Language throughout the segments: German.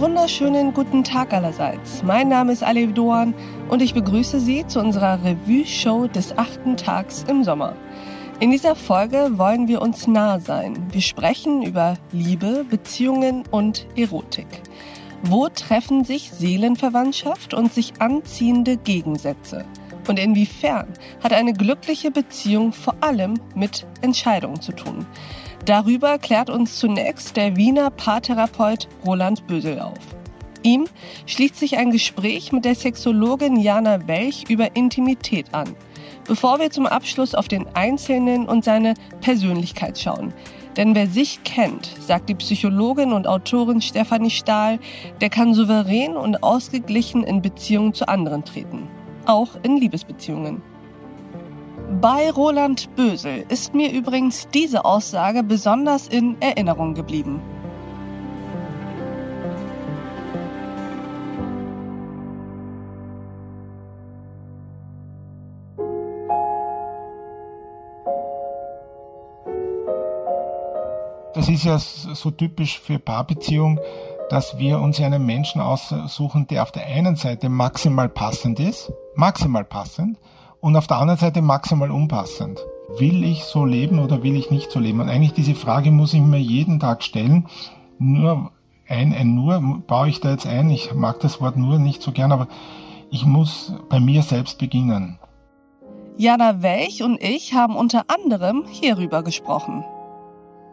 wunderschönen guten Tag allerseits. Mein Name ist Alev Doan und ich begrüße Sie zu unserer Revue-Show des achten Tags im Sommer. In dieser Folge wollen wir uns nah sein. Wir sprechen über Liebe, Beziehungen und Erotik. Wo treffen sich Seelenverwandtschaft und sich anziehende Gegensätze? Und inwiefern hat eine glückliche Beziehung vor allem mit Entscheidungen zu tun? Darüber klärt uns zunächst der Wiener Paartherapeut Roland Bösel auf. Ihm schließt sich ein Gespräch mit der Sexologin Jana Welch über Intimität an, bevor wir zum Abschluss auf den Einzelnen und seine Persönlichkeit schauen. Denn wer sich kennt, sagt die Psychologin und Autorin Stefanie Stahl, der kann souverän und ausgeglichen in Beziehungen zu anderen treten. Auch in Liebesbeziehungen. Bei Roland Bösel ist mir übrigens diese Aussage besonders in Erinnerung geblieben. Das ist ja so typisch für Paarbeziehung, dass wir uns einen Menschen aussuchen, der auf der einen Seite maximal passend ist, maximal passend, und auf der anderen Seite maximal unpassend. Will ich so leben oder will ich nicht so leben? Und eigentlich diese Frage muss ich mir jeden Tag stellen. Nur ein, ein nur baue ich da jetzt ein. Ich mag das Wort nur nicht so gern, aber ich muss bei mir selbst beginnen. Jana Welch und ich haben unter anderem hierüber gesprochen.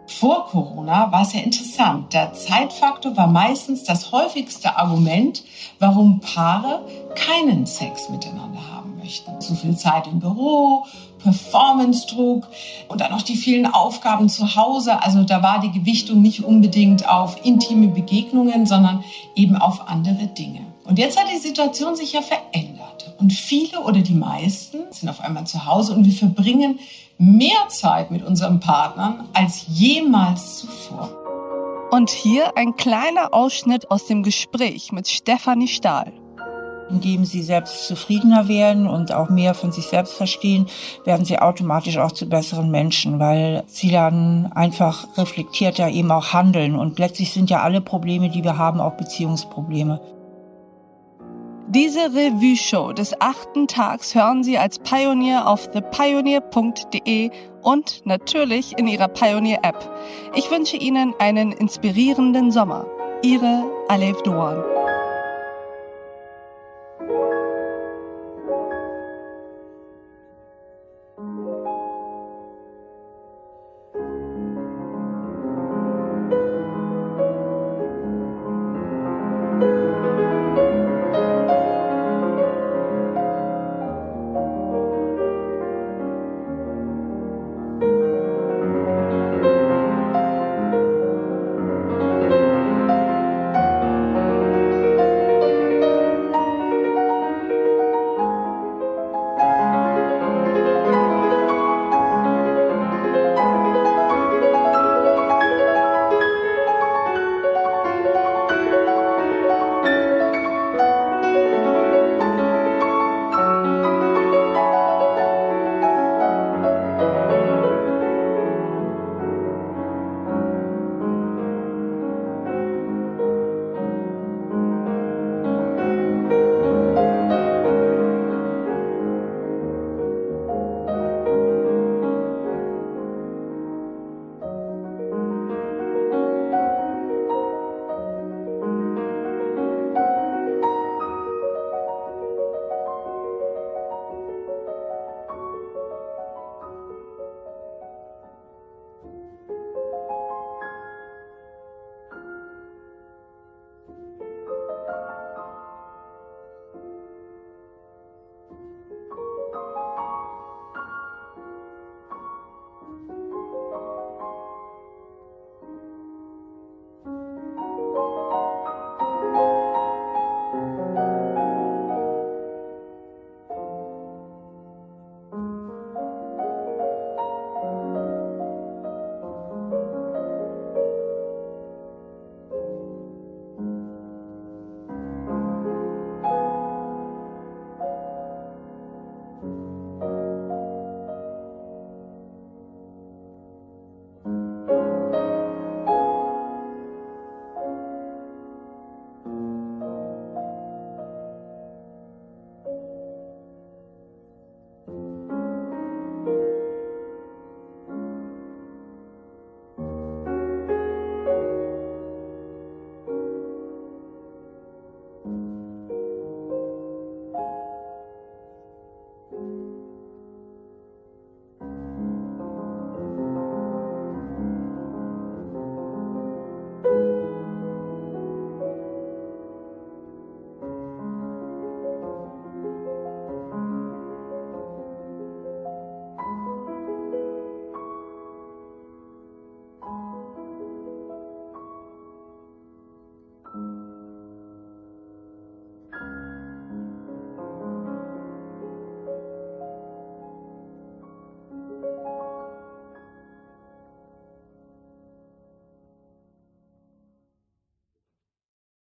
Vor Corona war es ja interessant. Der Zeitfaktor war meistens das häufigste Argument, warum Paare keinen Sex miteinander haben möchten. Zu viel Zeit im Büro, Performance-Druck und dann noch die vielen Aufgaben zu Hause. Also da war die Gewichtung nicht unbedingt auf intime Begegnungen, sondern eben auf andere Dinge. Und jetzt hat die Situation sich ja verändert. Und viele oder die meisten sind auf einmal zu Hause und wir verbringen mehr Zeit mit unseren Partnern als jemals zuvor. Und hier ein kleiner Ausschnitt aus dem Gespräch mit Stefanie Stahl. Indem sie selbst zufriedener werden und auch mehr von sich selbst verstehen, werden sie automatisch auch zu besseren Menschen, weil sie dann einfach reflektierter eben auch handeln. Und letztlich sind ja alle Probleme, die wir haben, auch Beziehungsprobleme. Diese Revue-Show des achten Tags hören Sie als Pionier auf thepioneer.de und natürlich in Ihrer Pioneer-App. Ich wünsche Ihnen einen inspirierenden Sommer. Ihre Alef Doan.